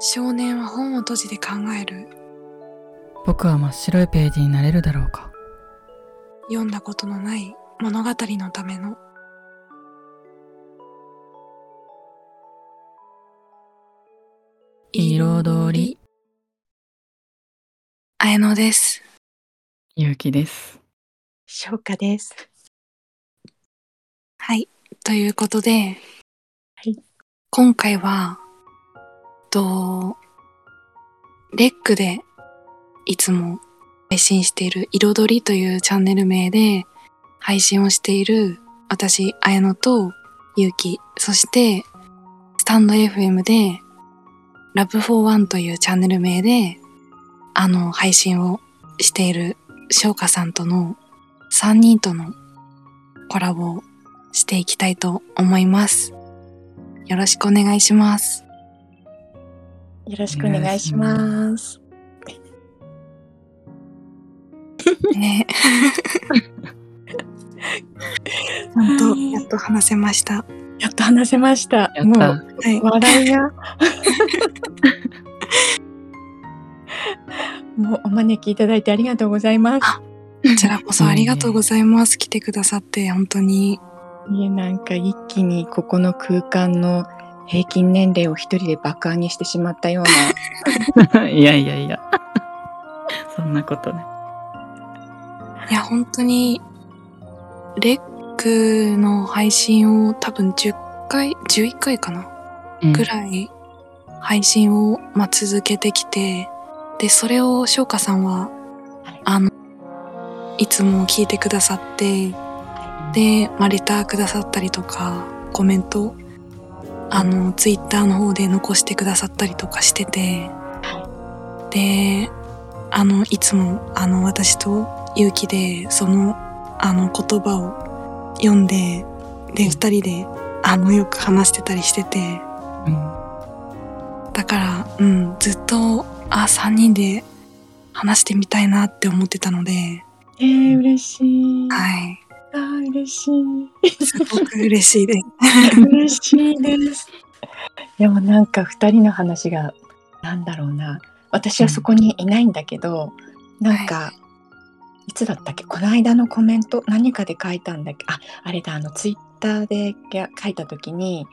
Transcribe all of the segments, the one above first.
少年は本を閉じて考える。僕は真っ白いページになれるだろうか。読んだことのない物語のための。彩り。綾乃です。ゆうきです。翔歌です。はい。ということで、はい。今回はとレックでいつも配信している彩りというチャンネル名で配信をしている私綾乃とゆうきそしてスタンド FM でラブフォーワンというチャンネル名であの配信をしている翔歌さんとの3人とのコラボをしていきたいと思います。よろしくお願いします。よろしくお願いします。ね。ちゃんとやっと話せました。やっと話せました。もうたはい。笑いが。もうお招きいただいてありがとうございます。こちらこそありがとうございます。来てくださって、本当に。いえなんか一気にここの空間の平均年齢を一人で爆上げしてしまったような。いやいやいや。そんなことね。いや、本当に、レックの配信を多分10回、11回かな？うん。ぐらい配信を、まあ、続けてきて、で、それを翔歌さんは、はい。あの、いつも聞いてくださって、で、まあ、レターくださったりとか、コメント、あの、ツイッターの方で残してくださったりとかしてて、で、あの、いつも、あの、私と勇気で、その、あの、言葉を読んで、で、二人で、あの、よく話してたりしてて、うん。だから、うん、ずっと、あ、三人で話してみたいなって思ってたので、えー、嬉しい。はい。あー嬉しい。すごく嬉しいです。嬉しいです。でもなんか二人の話がなんだろうな私はそこにいないんだけど、なんか、い、つだったっけ？この間のコメント何かで書いたんだっけ？ああれだあのツイッターで書いた時に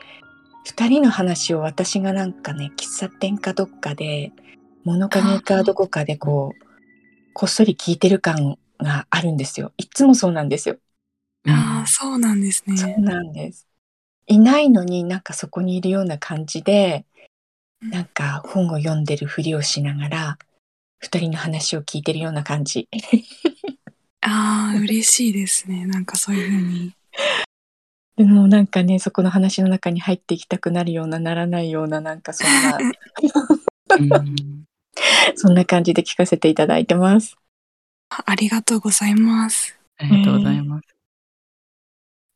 二人の話を私がなんかね喫茶店かどっかで物陰かどこかでこうこっそり聞いてる感があるんですよいつもそうなんですよ。ああ、そうなんですそうね。なんです。いないのになんかそこにいるような感じで、うんなんか本を読んでるふりをしながら、二人の話を聞いてるような感じ。ああ、嬉しいですね。なんかそういうふうに。でもなんかね、そこの話の中に入っていきたくなるような、ならないような、なんかそんな、うんそんな感じで聞かせていただいてます。あありがとうございます。ありがとうございます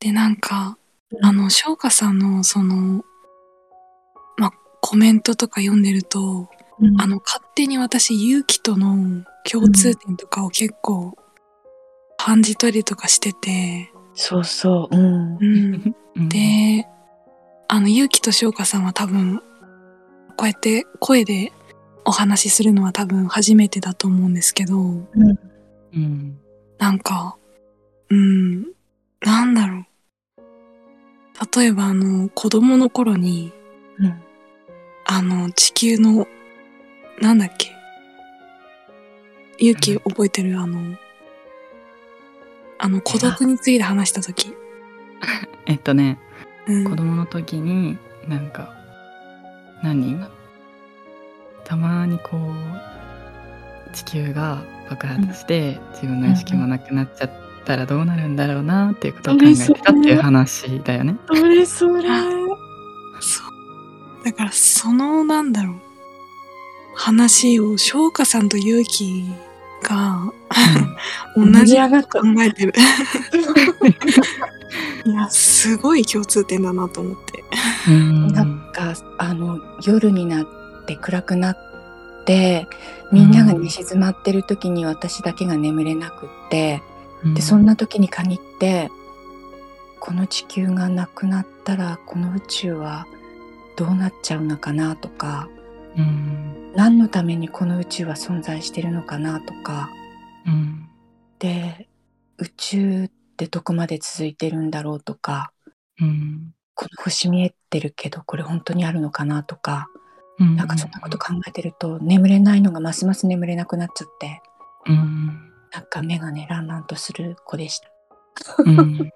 で、なんか、うん。あの、翔歌さんの、その、まあ、コメントとか読んでると、うん。あの、勝手に私、勇気との共通点とかを結構感じたりとかしてて、そうそう、うん。うん。うん。で、あの、勇気と翔歌さんは多分、こうやって声でお話しするのは多分初めてだと思うんですけど、うん。なんか、うん、なんだろう。例えばあの、子供の頃に、うん。あの、地球の、なんだっけ。勇気覚えてるあの、あの、孤独について話したとき。えっとねうん。子供の時になんか何？たまにこう地球が爆発して自分の意識もなくなっちゃったらどうなるんだろうなっていうことを考えてたっていう話だよね。それそれ。そう。だから、その、なんだろう。話を、翔歌さんと勇気が、同盛りじ上がった考えてる。いや、すごい共通点だなと思って。うんなんかあの夜になって暗くなってみんなが寝静まってる時に私だけが眠れなくって、でそんな時に限ってこの地球がなくなったらこの宇宙はどうなっちゃうのかなとかうん。何のためにこの宇宙は存在してるのかなとか。うん。で宇宙ってどこまで続いてるんだろうとかうん。この星見えてるけどこれ本当にあるのかなとかうん。なんかそんなこと考えてると眠れないのがますます眠れなくなっちゃって。うんなんか目がねランランとする子でした。うん。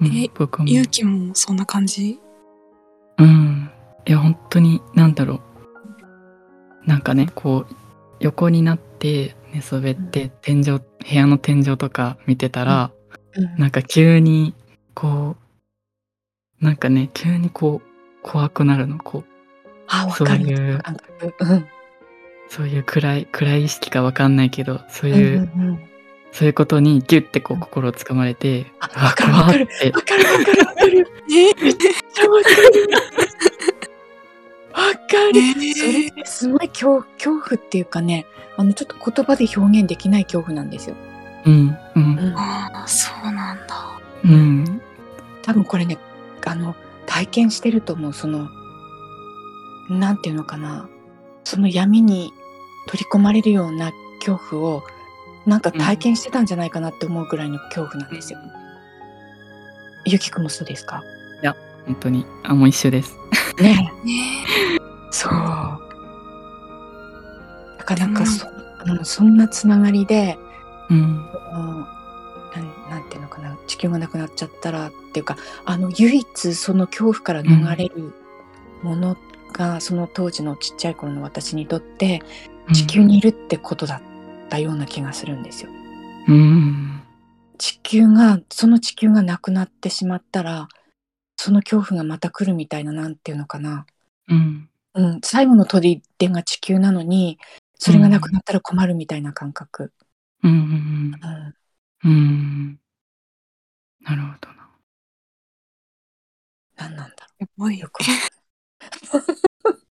うん。え僕も。ゆうきもそんな感じ？うん。いや本当になんだろう。なんかねこう横になって寝そべって天井部屋の天井とか見てたら、うん。なんか急にこうなんかね急にこう怖くなるの。こうあわかる。そういう。うんそういう暗い暗い意識かわかんないけどそういう、うんうんうんそういうことにギュッてこう心をつかまれて、ああわかるわかる怖ってわかるわかるわかる。えめっちゃわかる。わかる。えそれってすごい恐恐怖っていうかね、あのちょっと言葉で表現できない恐怖なんですよ。うんうんうんああそうなんだうん多分これね、あの体験してると思う。そのなんていうのかな、その闇に取り込まれるような恐怖をなんか体験してたんじゃないかなって思うぐらいの恐怖なんですよ。ゆきくんもそうですか？本当にあもう一緒ですね。ねそう。だからなんかそ,、うん、そんなつながりで、うんうんなんなんていうのかな地球がなくなっちゃったらっていうかあの唯一その恐怖から逃れるものが、その当時のちっちゃい頃の私にとって地球にいるってことだったような気がするんですよ。うん。地球がその地球がなくなってしまったらその恐怖がまた来るみたいななんていうのかな。うん。うん、最後の砦が地球なのにそれがなくなったら困るみたいな感覚、うん。うん。うん。うん。うん。なるほどな。何なんだすごい。よくえー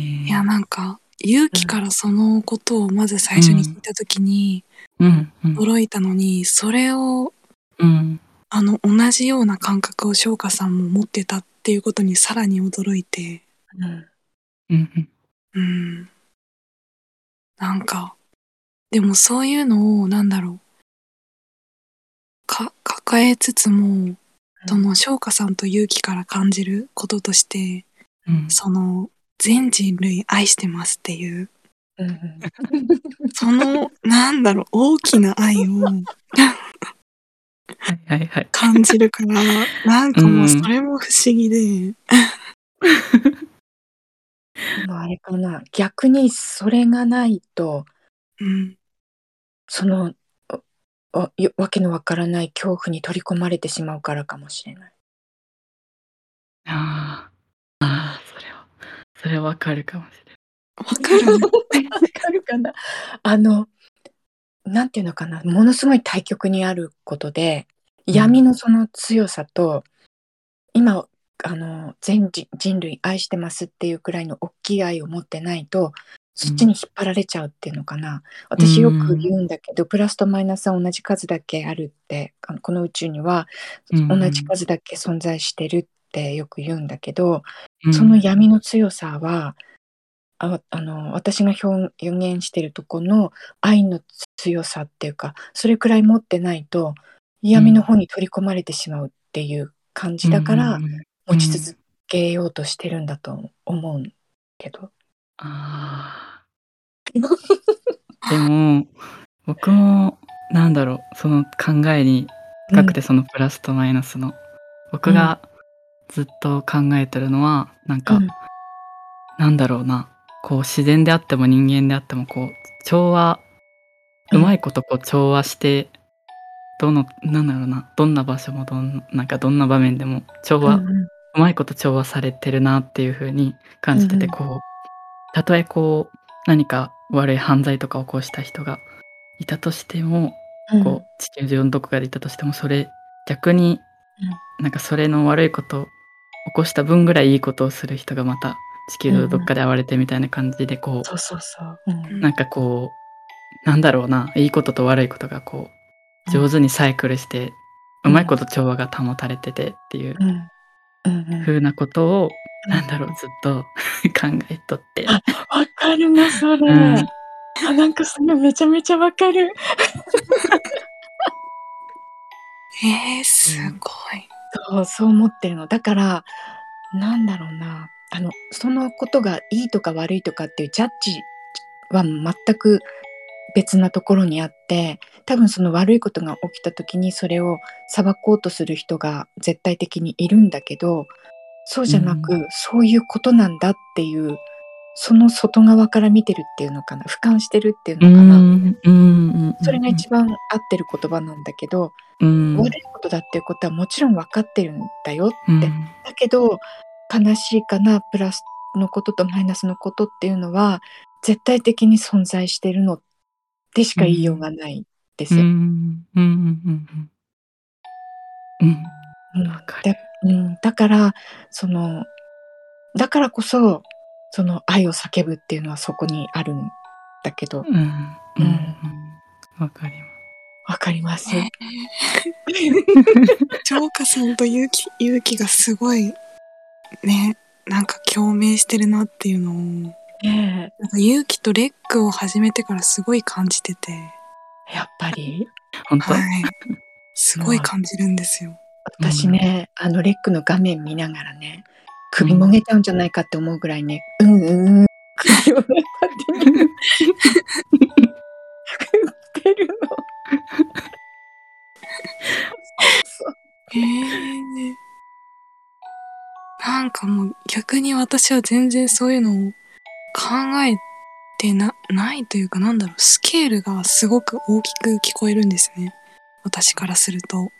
いやなんか勇気からそのことをまず最初に聞いた時に驚いたのにそれをうん。あの同じような感覚を翔歌さんも持ってたっていうことにさらに驚いて。うん。うんうん。うん。なんかでもそういうのをなんだろう。か抱えつつもその翔歌さんと勇気から感じることとしてうん。その全人類愛してますっていう。うんうん。そのなんだろう大きな愛を。はいはいはい。感じるからなんかもうそれも不思議で、あれかな。逆にそれがないとうん、そのわけのわからない恐怖に取り込まれてしまうからかもしれない。あー。あそれはわかるかもしれわかる。わかるかな。あのなんていうのかな。ものすごい対極にあることでうん。闇のその強さと、今あの全人人類愛してますっていうくらいの大きい愛を持ってないとそっちに引っ張られちゃうっていうのかな、私よく言うんだけど、プラスとマイナスは同じ数だけあるってあのこの宇宙にはうん同じ数だけ存在してるってよく言うんだけど、ないその闇の強さはああの私が表表現してるとこの愛の強さっていうかそれくらい持ってないと闇の方に取り込まれてしまうっていう感じだからうんうんうん。持ち続けようとしてるんだと思うけど。あー。でも僕もなんだろうその考えに深くてそのプラスとマイナスの、僕がずっと考えてるのはなんか、うん。なんだろうな。こう自然であっても人間であってもこう調和ううんまいことこう調和して、どのなんだろうな。どんな場所もどんなんかどんな場面でも調和、うんうん。うまいこと調和されてるなっていう風に感じてて、うんうん。こうたとえこう何か悪い犯罪とかを起こした人がいたとしても、うん。こう地球上のどこかでいたとしてもそれ逆に、なんかそれの悪いことを起こした分ぐらいいいことをする人がまた地球のどっかで現れてみたいな感じでこう、そうそうそう。うんなんかこうなんだろうないいことと悪いことがこう上手にサイクルして、うまいこと調和が保たれててっていううんうんうん風なことをなんだろう、ずっと 考えとって。あわかるな、それ。うんあ、なんかそれめちゃめちゃわかる。えー、すごい。そう、そう思ってるの。だから、なんだろうな。あの、そのことがいいとか悪いとかっていうジャッジは全く別なところにあって、多分その悪いことが起きた時にそれを裁こうとする人が絶対的にいるんだけど、そうじゃなく、そういうことなんだっていう、その外側から見てるっていうのかな。俯瞰してるっていううのかな。んうんそれが一番合ってる言葉なんだけど、うん。悪いことだっていうことはもちろん分かってるんだようん。だけど悲しいかなプラスのこととマイナスのことっていうのは絶対的に存在してるのでしか言いようがないです。よ。うん。うん。うん。うん。うん。うん。わかる。でうん、だからそのだからこそその愛を叫ぶっていうのはそこにあるんだけど。うん。うん。うん。わかりわかります。えジョーカさんと勇気勇気がすごいねなんか共鳴してるなっていうのをねなんか勇気とレックを始めてからすごい感じてて。えやっぱり。本当？はい。すごい感じるんですよ。私ね、あのレックの画面見ながらね首もげちゃうんじゃないかって思うぐらいね、うんうんうん。首をね勝手に振ってるの。へえなんかもう逆に私は全然そういうのを考えてなないというかなんだろうスケールがすごく大きく聞こえるんですね。私からすると。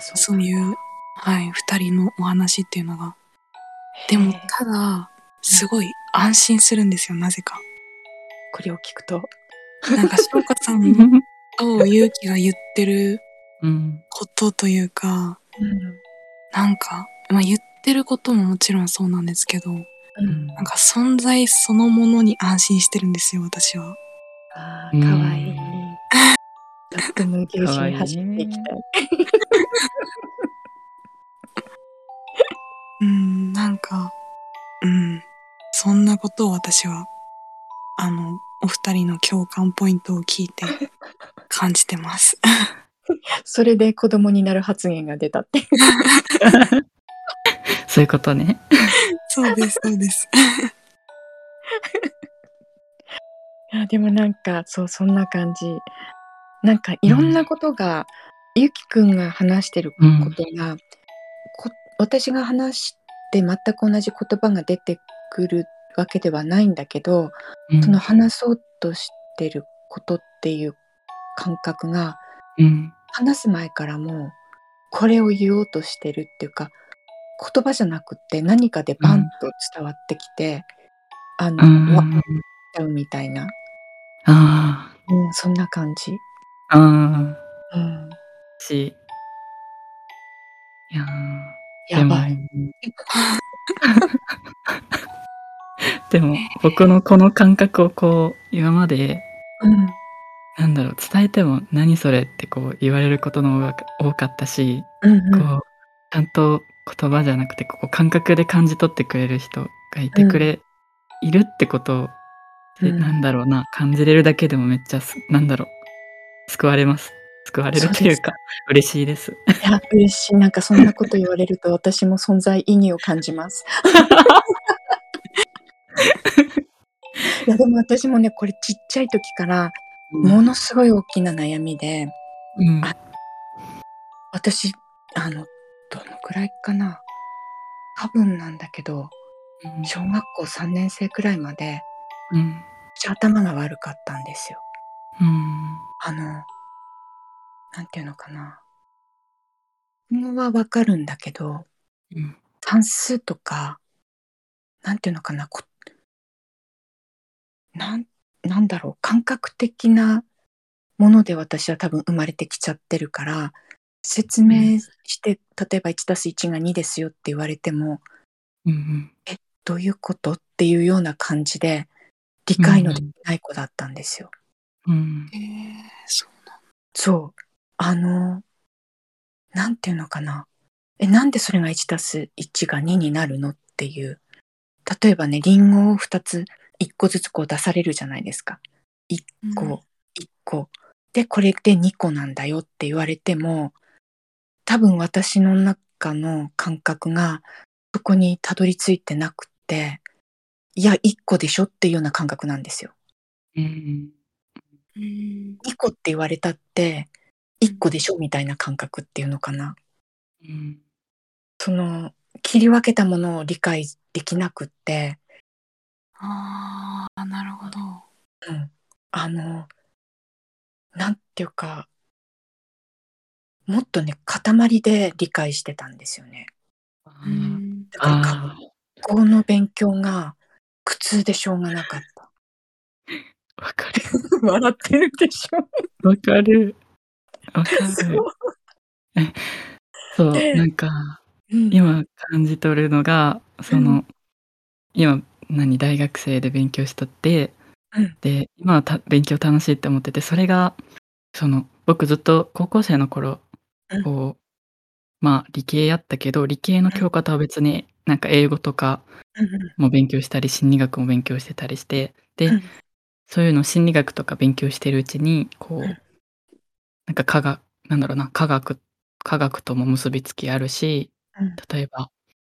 そうそういうはい二人のお話っていうのが。でもただすごい安心するんですよなぜか。これを聞くと、なんか翔子さん と勇気が言ってるうんことというかうんなんか、まあ、言ってることももちろんそうなんですけどうん、なんか存在そのものに安心してるんですよ、私は。あうんーかわいい。ちょっと無牛しに走っていきたい。うん、なんか、うん、そんなことを私は、あの、お二人の共感ポイントを聞いて感じてます。それで子供になる発言が出たっていう。そういうことね。そうです、そうです。いやでもなんかそうそんな感じ。なんかいろんなことが、ゆきくんが話してることが、こ私が話して全く同じ言葉が出てくるわけではないんだけど、うん。その話そうとしてることっていう感覚がうん話す前からもうこれを言おうとしてるっていうか言葉じゃなくって何かでバンと伝わってきて、あの、うん。わっちゃうみたいな、あうん、そんな感じ。あうん。し。いやー。やばい。でも。でも僕のこの感覚をこう今までうんなんだろう伝えても何それってこう言われることの方が多かったし、うんうん。こうちゃんと言葉じゃなくてこう感覚で感じ取ってくれる人がいてくれ、いるってことを、でうんなんだろうな感じれるだけでもめっちゃすなんだろう救われます。救われるっていうか嬉しいです。いや嬉しい。なんかそんなこと言われると私も存在意義を感じます。いやでも私もねこれちっちゃい時からものすごい大きな悩みでうん。あ私あのどのくらいかな。多分なんだけどうん。小学校3年生くらいまでうん。私頭が悪かったんですよ。うん。あのなんていうのかな。本はわかるんだけどうん。算数とか、なんていうのかな、こなん、なんだろう、感覚的なもので私は多分生まれてきちゃってるから、説明して、例えば1たす1が2ですよって言われても、うんどういうことっていうような感じで、理解のできない子だったんですよ。うんえー、そうそう。あの、なんていうのかな。え、なんでそれが1たす1が2になるのっっていう例えばねリンゴを2つ1個ずつこう出されるじゃないですか1個、うん1個でこれで2個なんだよって言われても多分私の中の感覚がそこにたどり着いてなくっていや1個でしょっていうような感覚なんですよ。うん。うん2個って言われたって1個でしょみたいな感覚っていうのかな。うん。その切り分けたものを理解できなくって、ああなるほど。うん、あのなんていうかもっとね塊で理解してたんですよね。あうーんだからあ学校の勉強が苦痛でしょうがなかった。ー、わかる。笑ってるでしょ？わかる。わかる。そうそう、でなんか、うん今感じ取るのが、その、今、何、大学生で勉強しとって、うん。で、今はた勉強楽しいって思ってて、それが、その、僕ずっと高校生の頃、うん。こう、まあ、理系やったけど、理系の教科とは別に、なんか英語とかうん。も勉強したり、心理学も勉強してたりして、で、うん。そういうの心理学とか勉強してるうちに、こう、うん。なんか科学、なんだろうな、科学、科学とも結びつきあるし、うん。例えば、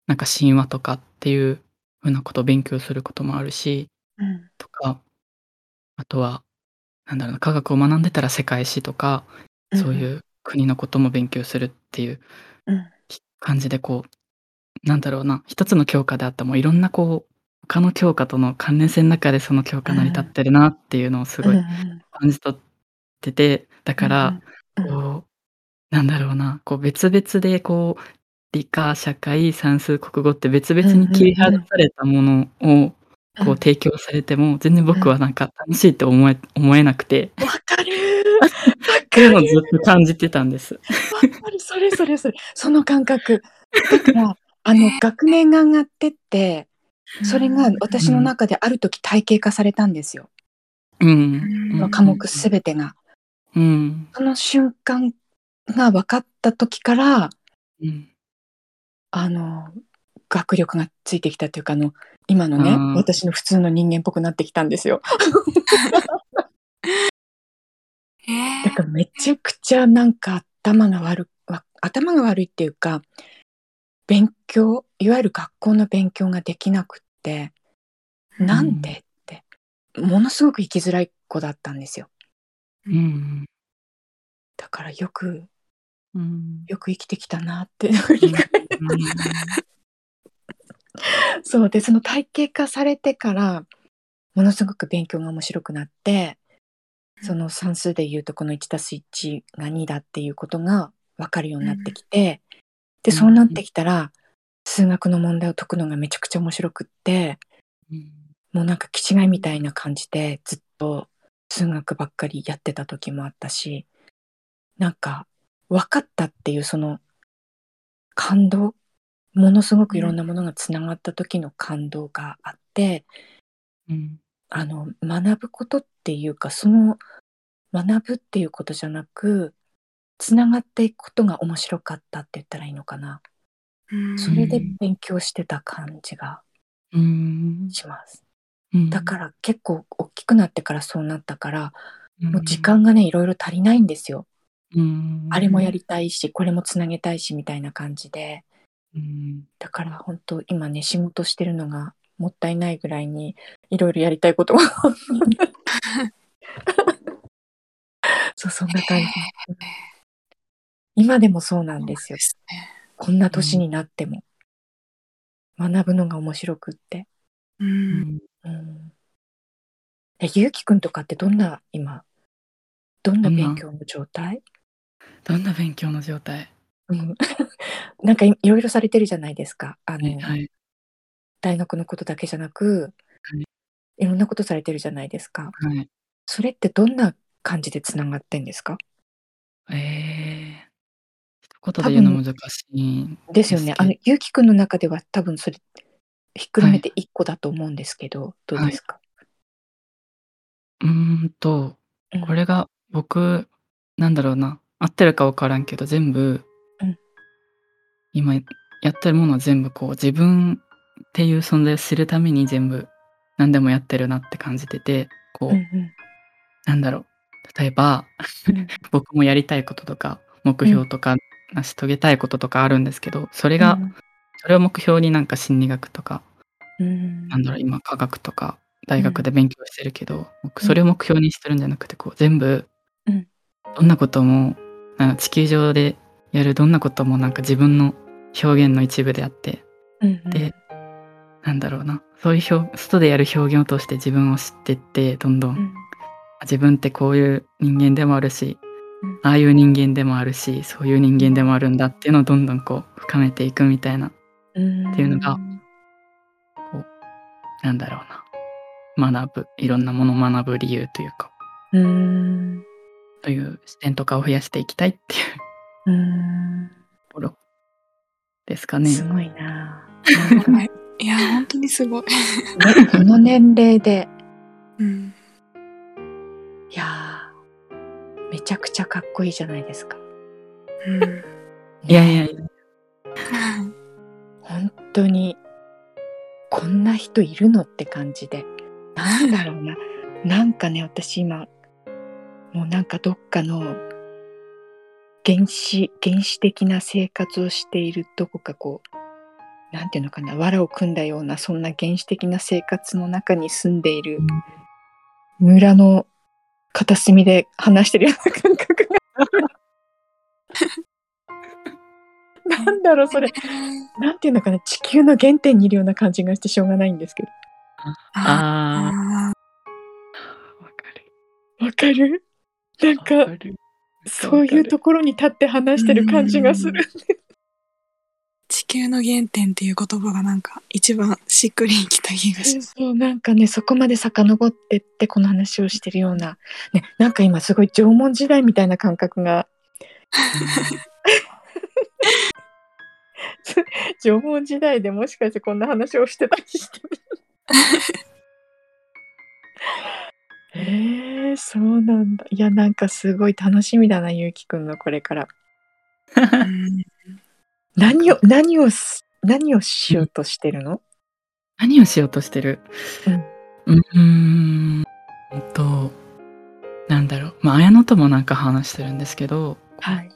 なんか神話とかっていうふうなことを勉強することもあるし、うん。とか、あとは、なんだろうな、科学を学んでたら世界史とか、うんそういう国のことも勉強するっていううん。感じでこう、なんだろうな、一つの教科であってもいろんなこう、他の教科との関連性の中でその教科成り立ってるなっていうのをすごいうん感じ取ってて、だから、こう、なんだろうな、こう別々でこう、理科、社会、算数、国語って別々に切り離されたものをこう提供されても、全然僕はなんか楽しいって思え 思えなくて、わかる。わっていうのをずっと感じてたんです。わかる。それそれそれ。その感覚。だから あの学年が上がってってそれが私の中である時体系化されたんですよ、うん。この科目すべてが。うん。その瞬間が分かった時からうん。あの学力がついてきたというかあの今のねあー私の普通の人間っぽくなってきたんですよ。えだからめちゃくちゃなんか頭が悪わ頭が悪いっていうか勉強いわゆる学校の勉強ができなくってなんでってものすごく生きづらい子だったんですよ。うん。だからよくうん。よく生きてきたなってそう。でその体系化されてからものすごく勉強が面白くなってその算数でいうとこの 1+1 が2だっていうことが分かるようになってきて、でそうなってきたら数学の問題を解くのがめちゃくちゃ面白くってもうなんか気違いみたいな感じでずっと数学ばっかりやってた時もあったしなんか分かったっていうその感動ものすごくいろんなものがつながった時の感動があって、うん。あの学ぶことっていうかその学ぶっていうことじゃなくつながっていくことが面白かったって言ったらいいのかな。それで勉強してた感じがうん。します。うん。だから結構大きくなってからそうなったかららもう時、間がねいろいろ足りないんですようん、あれもやりたいしこれもつなげたいしみたいな感じで。うん。だから本当今ね仕事してるのがもったいないぐらいにいろいろやりたいことが そうそんな感じ。今でもそうなんですよ。すね。こんな年になっても、学ぶのが面白くって、う。うん。ん。うん、えゆうきくんとかってどんな今どんな勉強の状態、どんな勉強の状態？うん、なんかいいろいろされてるじゃないですか。あの、はいはい。大学のことだけじゃなく、はい。いろんなことされてるじゃないですか。はい。それってどんな感じでつながってんですか？ええ一言で言うの難しいんですよね。あの、ゆうきくんの中では多分それ、ひっくるめて一個だと思うんですけど、どうですか、うーんと、うん。これが僕、なんだろうな、合ってるか分からんけど、全部、うん。今やってるものは全部こう自分っていう存在を知るために全部何でもやってるなって感じててこう、うんうん。なんだろう。例えばうん。僕もやりたいこととか目標とか成し遂げたいこととかあるんですけどそれが、それを目標になんか心理学とかうん。なんだろう今科学とか大学で勉強してるけど、僕それを目標にしてるんじゃなくてこう全部、うん。どんなことも地球上でやるどんなこともなんか自分の表現の一部であって。うんうん。でなんだろうな。そういう表外でやる表現を通して自分を知ってってどんどん、うん。自分ってこういう人間でもあるし、うん。ああいう人間でもあるしそういう人間でもあるんだっていうのをどんどんこう深めていくみたいな。うんっていうのがなんだろうな。学ぶいろんなものを学ぶ理由というか。うんという視点とかを増やしていきたいっていううんところですかね。すごいな。はいいや本当にすごい、ねこの年齢でうん、いやめちゃくちゃかっこいいじゃないですか。うんいやいやいや本当にこんな人いるのって感じでなんだろうななんかね私今もうなんかどっかの原始原始的な生活をしているどこかこうなんていうのかな藁を組んだようなそんな原始的な生活の中に住んでいる村の片隅で話してるような感覚が。なんだろうそれ。なんていうのかな地球の原点にいるような感じがしてしょうがないんですけど。ああー。わかる。わかるなんわかそういうところに立って話してる感じがする。地球の原点っていう言葉がなんか一番しっくりきた気がします。そうなんかねそこまで遡ってってこの話をしてるような、ね、なんか今すごい縄文時代みたいな感覚が。縄文時代でもしかしてこんな話をしてたりしてる えー、そうなんだ。いやなんかすごい楽しみだなゆうきくんのこれから。う ん何を何をす何をしようとしてるの？何をしようとしてる？うん。うーんとなんだろう。まあ綾乃ともなんか話してるんですけどはい。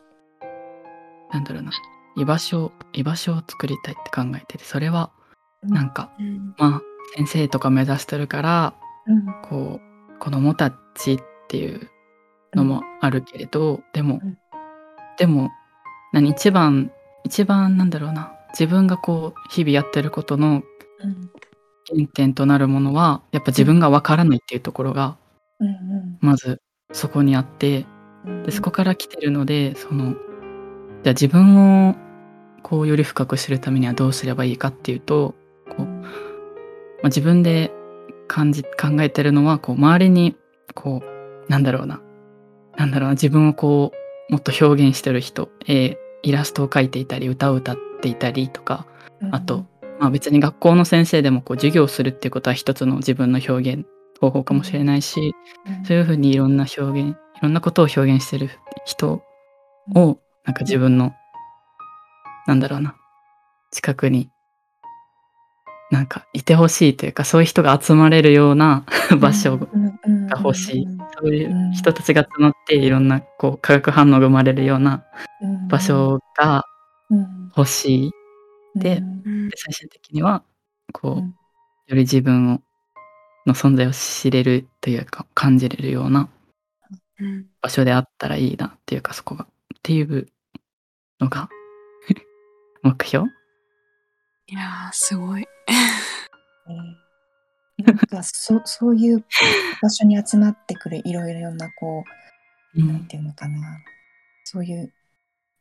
なんだろうな。居場所居場所を作りたいって考えててそれはなんか、うん。まあ先生とか目指してるからうん。こう子供たちっていうのもあるけれど、でも、うん。でも何一番一番なんだろうな。自分がこう日々やってることのうん。原点となるものはやっぱ自分がわからないっていうところがうん。まずそこにあってうん。でそこから来てるのでそのじゃあ自分をこうより深く知るためにはどうすればいいかっていうとこう、まあ、自分で感じ考えてるのはこう周りにこうなんだろうな。なんだろうな自分をこうもっと表現してる人、えーイラストを描いていたり歌を歌っていたりとか。あと、まあ、別に学校の先生でもこう授業をするっていうことは一つの自分の表現方法かもしれないし、そういうふうにいろんな表現いろんなことを表現してる人をなんか自分のなんだろうな近くになんかいてほしいというかそういう人が集まれるような場所が欲しい。そういう人たちが集まっていろんなこう化学反応が生まれるような場所が欲しい。で最終的にはこう、うん。より自分をの存在を知れるというか感じれるようなうん。場所であったらいいなっていうかそこが。っていうのが 目標？いやーすごい。なんかそ そういう場所に集まってくるいろいろなこううなんていうのかなそういう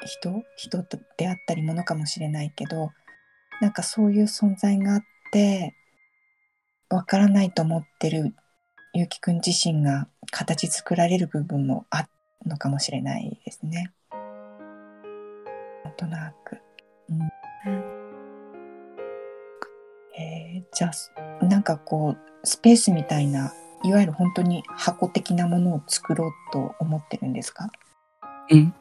人？人とであったりものかもしれないけどなんかそういう存在があってわからないと思ってるゆうきくん自身が形作られる部分もあるのかもしれないですね。なんとなく。ーじゃあなんかこうスペースみたいないわゆる本当に箱的なものを作ろうと思ってるんですか？うん。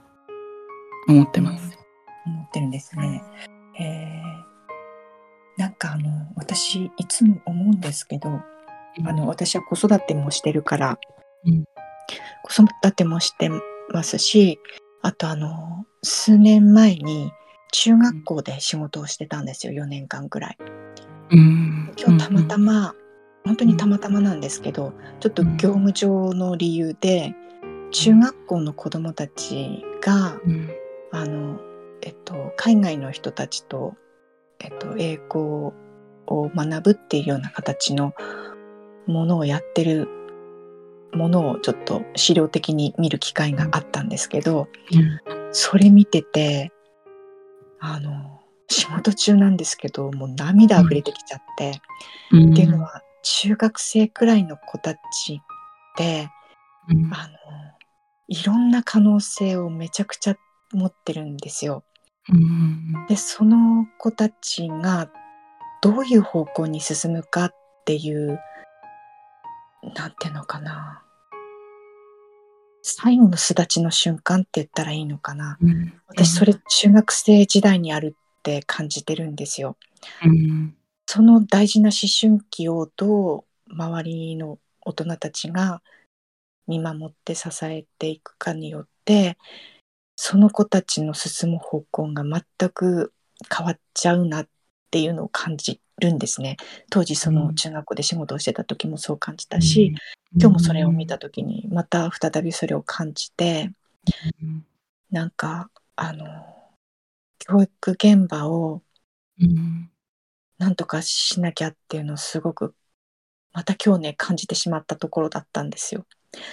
思ってます、思ってるんですね。えー。なんかあの私いつも思うんですけど、あの私は子育てもしてるから、うん。子育てもしてますしあとあの数年前に中学校で仕事をしてたんですよ4年間ぐらい。うん。今日たまたま、本当にたまたまなんですけどちょっと業務上の理由で中学校の子どもたちがうん。あの、えっと、海外の人たちと、えっと、英語を学ぶっていうような形のものをやってるものをちょっと資料的に見る機会があったんですけどそれ見ててあの仕事中なんですけどもう涙溢れてきちゃって。うん。っていうのは中学生くらいの子たちってうん。あのいろんな可能性をめちゃくちゃ持ってるんですよ。うん。でその子たちがどういう方向に進むかっていうなんていうのかな。最後の巣立ちの瞬間って言ったらいいのかな。うん。私それ中学生時代にあるって感じてるんですよ。うんその大事な思春期をどう周りの大人たちが見守って支えていくかによってその子たちの進む方向が全く変わっちゃうなっていうのを感じるんですね。当時そうのん中学校で仕事をしてた時もそう感じたし、今日もそれを見た時にまた再びそれを感じてうんなんかあの教育現場をうんなんとかしなきゃっていうのをすごくまた今日ね感じてしまったところだったんですよ。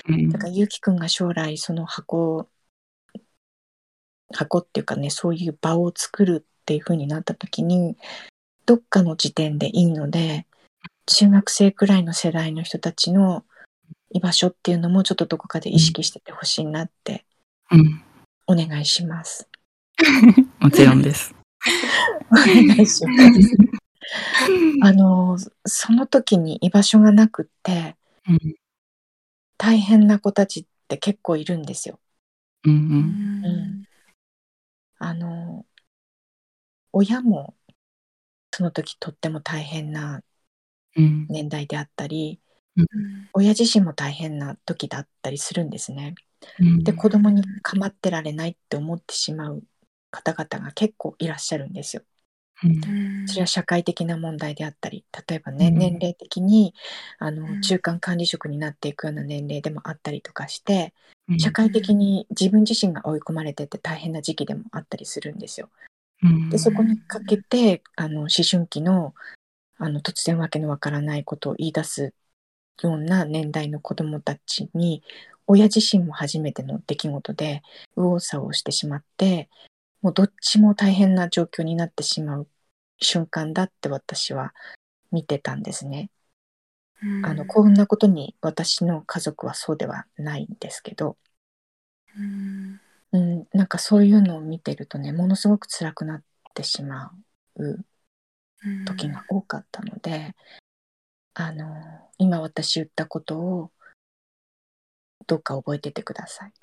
うんだからゆうきくんが将来その箱箱っていうかねそういう場を作るっていう風になった時にどっかの時点でいいので中学生くらいの世代の人たちの居場所っていうのもちょっとどこかで意識しててほしいなってうんお願いします。もちろんです。お願いします。あのその時に居場所がなくってうん大変な子たちって結構いるんですよ。うんうんあの親もその時とっても大変なうん年代であったり親自身も大変な時だったりするんですね。うんで子供に構ってられないって思ってしまう方々が結構いらっしゃるんですよ。うん。それは社会的な問題であったり例えばね、うん。年齢的にあうん。の中間管理職になっていくような年齢でもあったりとかしてうん。社会的に自分自身が追い込まれてて大変な時期でもあったりするんですよ。うん。でそこにかけてあの思春期のあの突然わけのわからないことを言い出すような年代の子どもたちに親自身も初めての出来事で右往左往してしまってもうどっちも大変な状況になってしまう瞬間だって私は見てたんですね。あのこんなことに私の家族はそうではないんですけど、うん、なんかそういうのを見てるとねものすごく辛くなってしまう時が多かったので、あの今私言ったことをどうか覚えててください。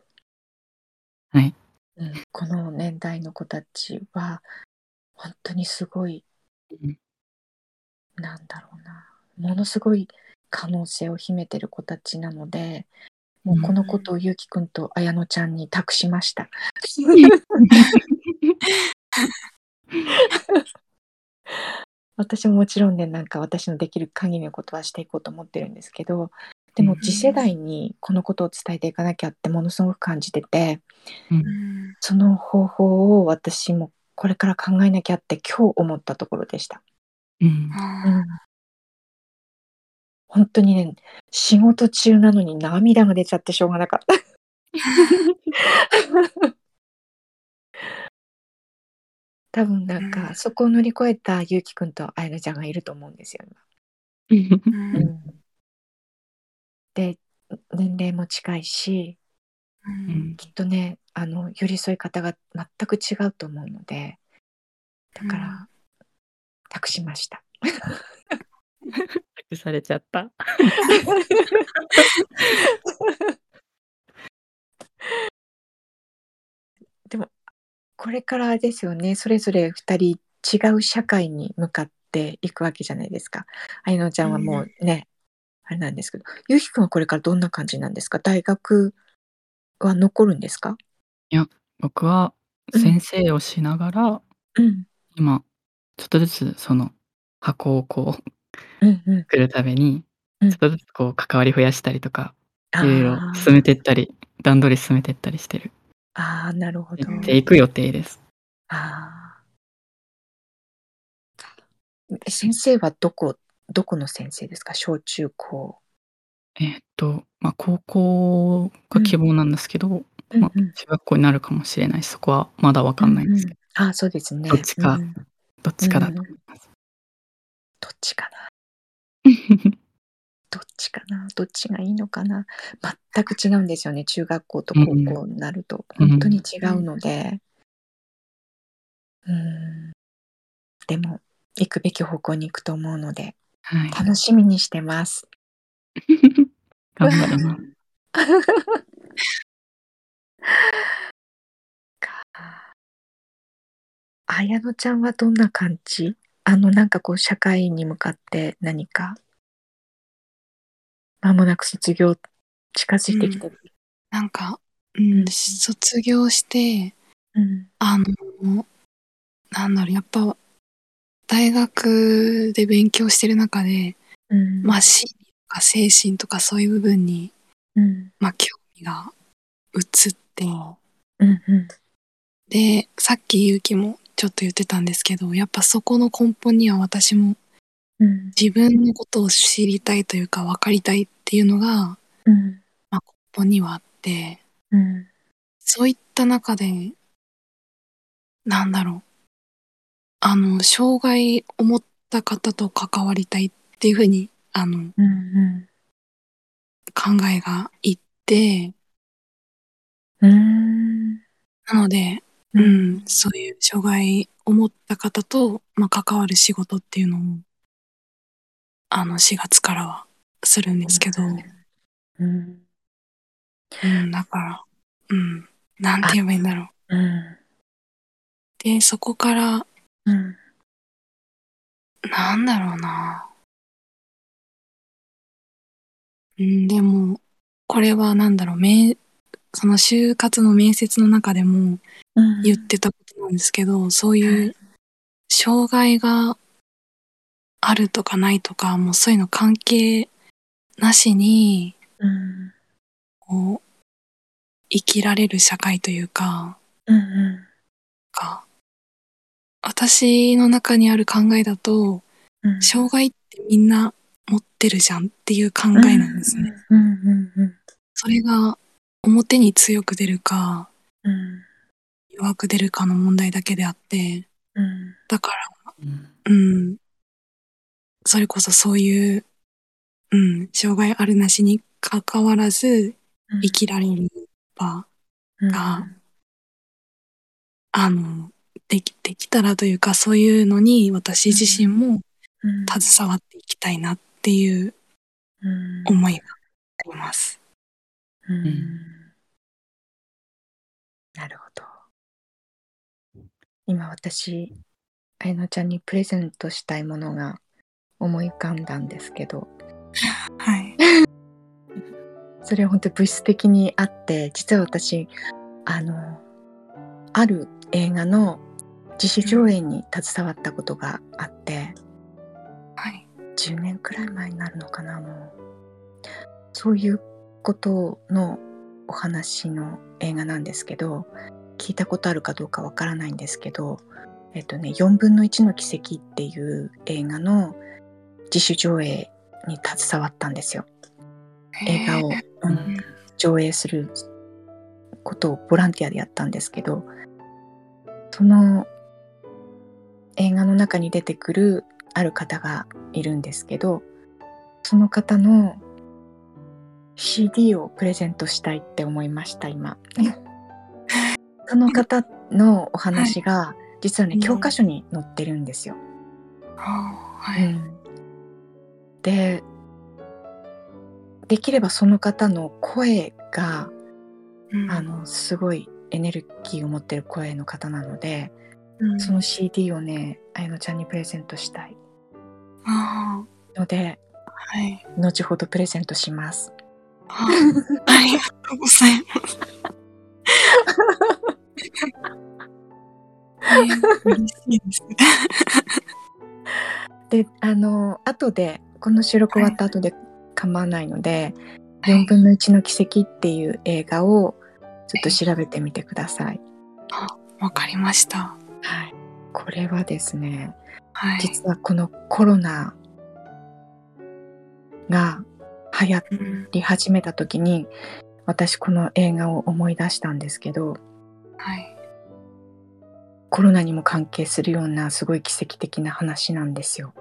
はい。うん、この年代の子たちは本当にすごい、うん。なんだろうな。ものすごい可能性を秘めてる子たちなのでもうこのことをゆうきくんと綾乃ちゃんに託しました。私ももちろんねなんか私のできる限りのことはしていこうと思ってるんですけどでもうん次世代にこのことを伝えていかなきゃってものすごく感じててうん。その方法を私もこれから考えなきゃって今日思ったところでした。うん。本当にね仕事中なのに涙が出ちゃってしょうがなかった。多分なんか、うん。そこを乗り越えたゆうきくんとあやなちゃんがいると思うんですようん。今。で年齢も近いしうんきっとねあの寄り添い方が全く違うと思うのでだから、託しました。託されちゃった。でもこれからですよねそれぞれ2人違う社会に向かっっていくわけじゃないですか。あいのちゃんはもうね、あれなんですけど、ゆうきくんはこれからどんな感じなんですか？大学は残るんですか？僕は先生をしながら、うん。今ちょっとずつその箱をこううんうん。作るために、うんちょっとずつこう関わり増やしたりとか、あいろいろー進めてったり、段取り進めてったりしてるあー、なるほど。っていく予定です。あー先生はどこ、どこの先生ですか？小中高。えーっと、まあ、高校が希望なんですけど、まあうんうん、中学校になるかもしれない。し、そこはまだわかんないんですけど、あーそうですね。どっちかうん。どっちかだと思います。どっちかな？どっちかな？どっちがいいのかな？全く違うんですよね中学校と高校になると、うん本当に違うので。うん。でも行くべき方向に行くと思うのではい。楽しみにしてます。頑張ります。綾乃ちゃんはどんな感じ？あのなんかこう社会に向かって何か？間もなく卒業近づいてきてる、なんか、うん、卒業して、うん。あの、なんだろう、やっぱ、大学で勉強してる中で、うん。まあ、心理とか精神とかそういう部分に、うん。まあ、興味が移って、うんうん。で、さっきゆうきもちょっと言ってたんですけど、やっぱそこの根本には私もうん。自分のことを知りたいというか分かりたいっていうのが、うん。まあ、根本にはあって、うん。そういった中で、なんだろう。あの、障害を持った方と関わりたいっていうふうに、あの、うんうん考えがいって、うーん。なので、うん、そういう障害を持った方と、まあ、関わる仕事っていうのを、あの、4月からはするんですけど、うん。うん、だから、うん、なんて言えばいいんだろう。うん。で、そこから、うん。なんだろうな。うん、でも、これはなんだろう、面その就活の面接の中でもうん。言ってたことなんですけど、そういう障害があるとかないとか、もうそういうの関係なしに、うん。こう、生きられる社会というか、うん。か、私の中にある考えだと、うん。障害ってみんな持ってるじゃんっていう考えなんですね。それが表に強く出るかうん弱く出るかの問題だけであって、うんだから、うん。うん、それこそそういう、うん、障害あるなしに関わらず生きられる場が、あの、でき、できたらというかそういうのに私自身もうん携わっていきたいなっていううん思いがあります。うんなるほど。今私、あやのちゃんにプレゼントしたいものが思い浮かんだんですけど、はい。それは本当に物質的にあって、実は私、あの、ある映画の自主上映に携わったことがあって、はい。10年くらい前になるのかなもう。そういうことのお話の映画なんですけど聞いたことあるかどうかわからないんですけどえっとね4分の1の奇跡っていう映画の自主上映に携わったんですよ。映画を、ううんん、上映することをボランティアでやったんですけどその映画の中に出てくるある方がいるんですけどその方の CD をプレゼントしたいって思いました今。その方のお話が、実はねうん。教科書に載ってるんですよ、はい。うん。でできればその方の声がうん。あのすごいエネルギーを持ってる声の方なので、うんその CD をねあやのちゃんにプレゼントしたいあのであ、はい。後ほどプレゼントします。あありがとうございます。えー嬉しいです。であの後でこの収録終わった後で構わないので「はい4分の1の奇跡」っていう映画をちょっと調べてみてください。わかりました。はい、これはですねはい。実はこのコロナが流行うんり始めた時に私この映画を思い出したんですけどはい。コロナにも関係するようなすごい奇跡的な話なんですよ。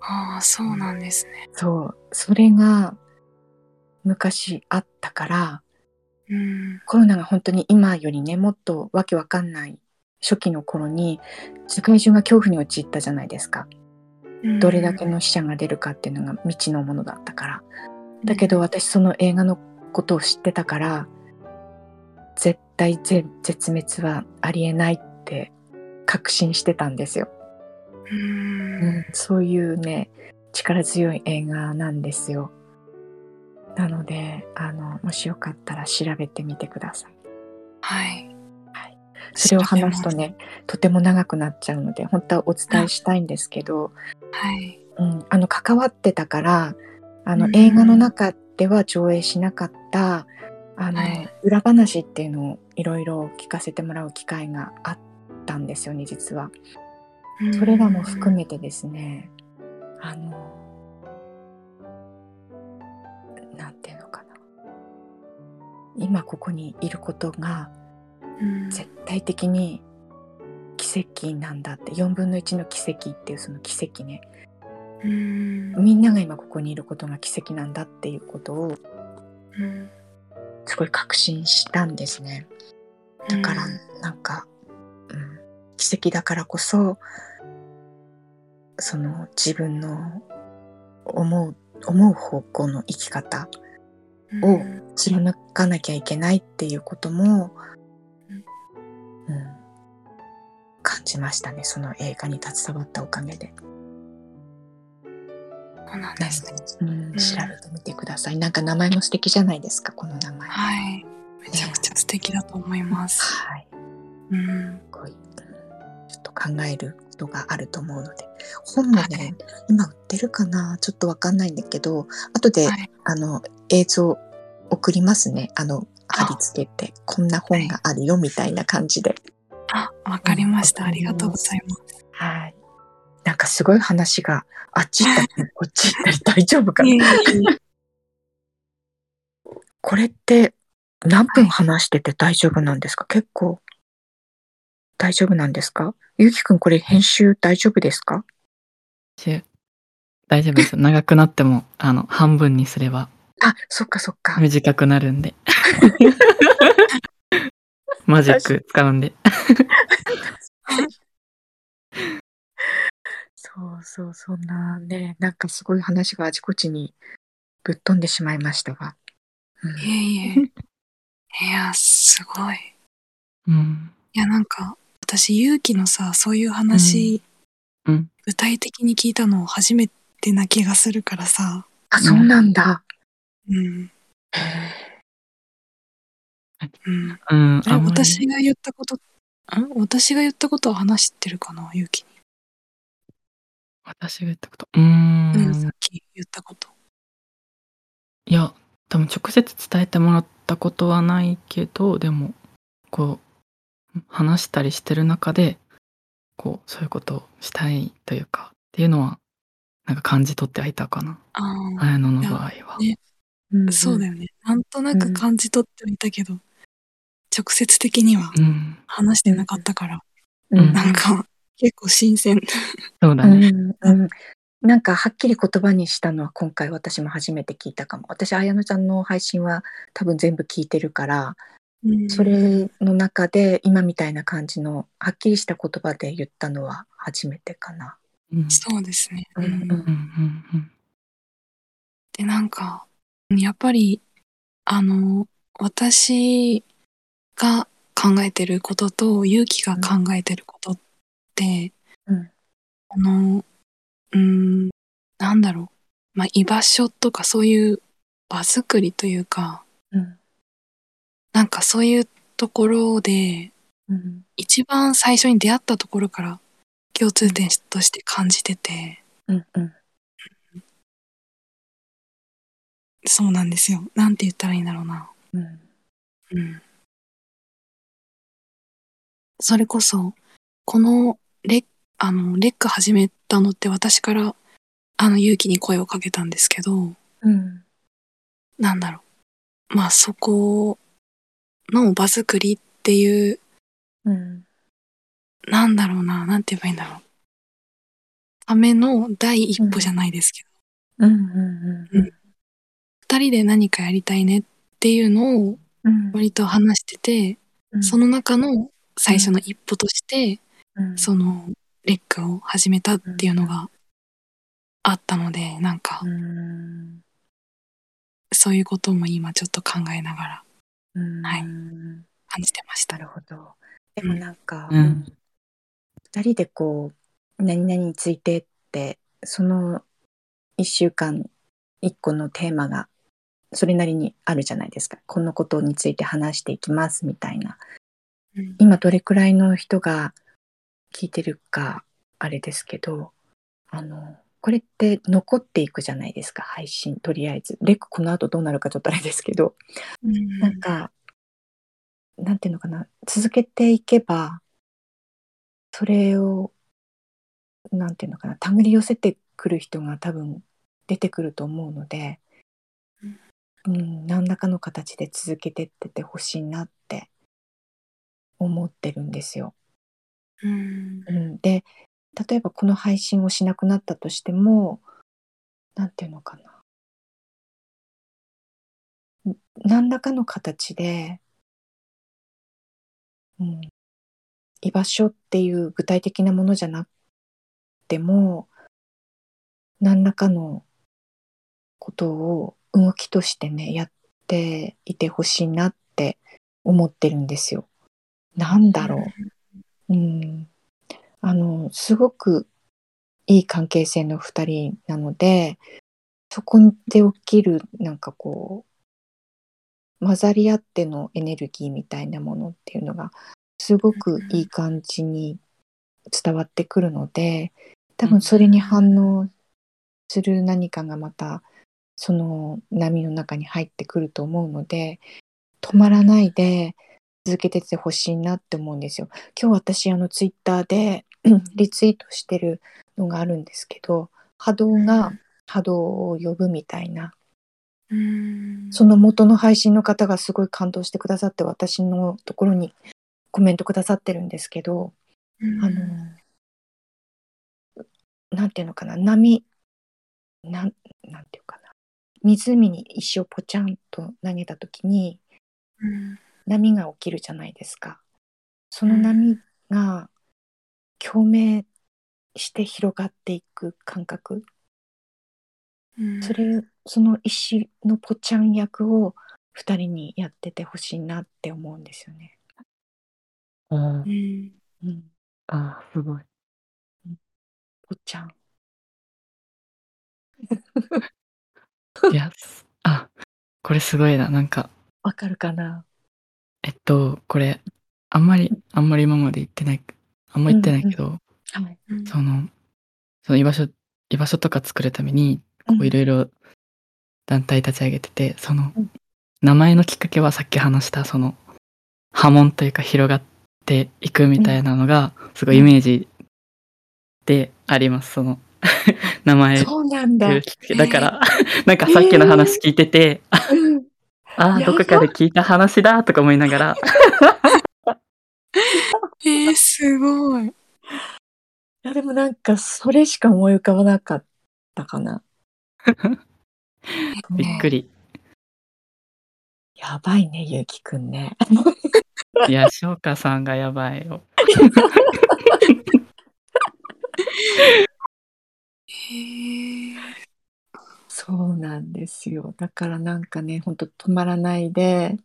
ああ、そうなんですね。そうそれが昔あったからうん。コロナが本当に今よりねもっとわけわかんない初期の頃に世界中が恐怖に陥ったじゃないですか。どれだけの死者が出るかっていうのが未知のものだったから。だけど私その映画のことを知ってたから絶対ぜ絶滅はありえないって確信してたんですよ、うん、うん、そういうね力強い映画なんですよ。なのであのもしよかったら調べてみてください。はい。それを話すとねとても長くなっちゃうので本当はお伝えしたいんですけど、はい。うん、あの関わってたからあのうん。映画の中では上映しなかったあの、はい。裏話っていうのをいろいろ聞かせてもらう機会があったんですよね実は。それらも含めてですね。あのなんていうのかな。今ここにいることがうん。絶対的に奇跡なんだって4分の1の奇跡っていうその奇跡ね。うん。みんなが今ここにいることが奇跡なんだっていうことをうん。すごい確信したんですね。だからうん。なんか、うん、奇跡だからこそその自分の思う思う方向の生き方をうん。貫かなきゃいけないっていうことも、うん感じましたねその映画に携わったおかげで。そうなんですね。うん、調べてみてください。なんか名前も素敵じゃないですか、この名前。はい。めちゃくちゃ素敵だと思います。はい。うん。すごい、うんちょっと考えることがあると思うので。本もね、はい今売ってるかな？ちょっとわかんないんだけど、後で、はい。あの、映像送りますね。あの、貼り付けて、こんな本があるよ、みたいな感じで。あ、わかりました。うんありがとうございます。はい。なんかすごい話があっち行ったりこっち行ったり大丈夫かな？これって何分話してて大丈夫なんですか、結構大丈夫なんですか？ゆうきくんこれ編集大丈夫ですか？し大丈夫ですよ。長くなっても、あの、半分にすればあ、そっかそっか。短くなるんで。マジック使うんで。そうそう、そんなね、なんかすごい話があちこちにぶっ飛んでしまいましたが。うんいえいえ。いや、すごい。うん。いや、なんか、私、勇気のさ、そういう話、うんうん具体的に聞いたの初めてな気がするからさ。あ、そうなんだ。うん。へうん。うん。あ私が言ったこと、ん私が言ったことは話してるかな、勇気に。私が言ったこと？うーん。うん、さっき言ったこと。いや、多分直接伝えてもらったことはないけど、でも、こう、話したりしてる中で、こう、そういうことをしたいというか、っていうのは、なんか感じ取ってはいたかな。ああ。綾野の場合は。ねーそうだよね。なんとなく感じ取ってはいたけど、直接的にはうん。話してなかったから、うんなんか結構新鮮。そうだね。うんうん、なんかはっきり言葉にしたのは今回私も初めて聞いたかも私綾乃ちゃんの配信は多分全部聞いてるからそれの中で今みたいな感じのはっきりした言葉で言ったのは初めてかな。うん。そうですね。うんうんうんうんうんで、なんか、やっぱり、あの、私が考えてることと、勇気が考えてることって、うんあの、うん、なんだろう。まあ、居場所とかそういう場作りというか、うんなんかそういうところで、うん一番最初に出会ったところから共通点として感じてて、うんうんそうなんですよ。なんて言ったらいいんだろうな。うんうん。それこそ、このレッ、あの、レック始めたのって私から、あの、勇気に声をかけたんですけど、うん。なんだろう。まあ、そこの場作りっていう、うん。なんだろうな、なんて言えばいいんだろう。ための第一歩じゃないですけど、うんうん。うん。二人で何かやりたいねっていうのをうん。割と話してて、うん。その中の最初の一歩として、うんそのレックを始めたっていうのがあったので、なんかうんそういうことも今ちょっと考えながらうんはい感じてました。なるほど。でもなんか、うん二人でこう何々についてってその一週間一個のテーマがそれなりにあるじゃないですか。このことについて話していきますみたいな。うん。今どれくらいの人が聞いてるかあれですけど、あのこれって残っていくじゃないですか配信とりあえず。レックこの後どうなるかちょっとあれですけど、なんか、なんていうのかな、続けていけば、それを、なんていうのかな、手繰り寄せてくる人が多分出てくると思うので、うん、何らかの形で続けてっててほしいなって思ってるんですよ。うんうん、で、例えばこの配信をしなくなったとしても、なんていうのかな。ん何らかの形で、うん、居場所っていう具体的なものじゃなくても、何らかのことを動きとしてね、やっていてほしいなって思ってるんですよ。なんだろう。うん、あのすごくいい関係性の2人なのでそこで起きるなんかこう混ざり合ってのエネルギーみたいなものっていうのがすごくいい感じに伝わってくるので多分それに反応する何かがまたその波の中に入ってくると思うので止まらないで続けてってほしいなって思うんですよ。今日私あのツイッターでリツイートしてるのがあるんですけど波動が波動を呼ぶみたいな。うん。その元の配信の方がすごい感動してくださって私のところにコメントくださってるんですけどうん。あのなんていうのかな波なんなんていうかな。湖に石をポチャンと投げた時にうん波が起きるじゃないですか。その波が共鳴して広がっていく感覚うんそれその石のぽちゃん役を2人にやっててほしいなって思うんですよね。あうんうん、あすごい。ぽちゃん。いや、すあ、これすごいな。なんか、わかるかな？えっと、これ、あんまり、あんまり今まで言ってない、あんま言ってないけど、はい。うんその、その居場所、居場所とか作るために、こうんういろいろ団体立ち上げてて、そのうん、名前のきっかけはさっき話した、その、波紋というか広がっていくみたいなのが、すごいイメージであります。その、名前そうなんだ。だから、なんかさっきの話聞いてて、うんああ、どこかで聞いた話だとか思いながら、えー、すごい。いやでもなんかそれしか思い浮かばなかったかな。びっくり。やばいね、ゆうきくんね。いや、翔歌さんがやばいよ。へーそうなんですよ。だからなんかね、ほんと止まらないで、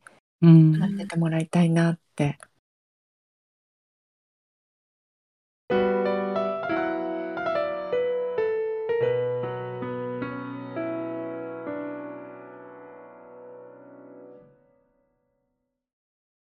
うん。やっててもらいたいなって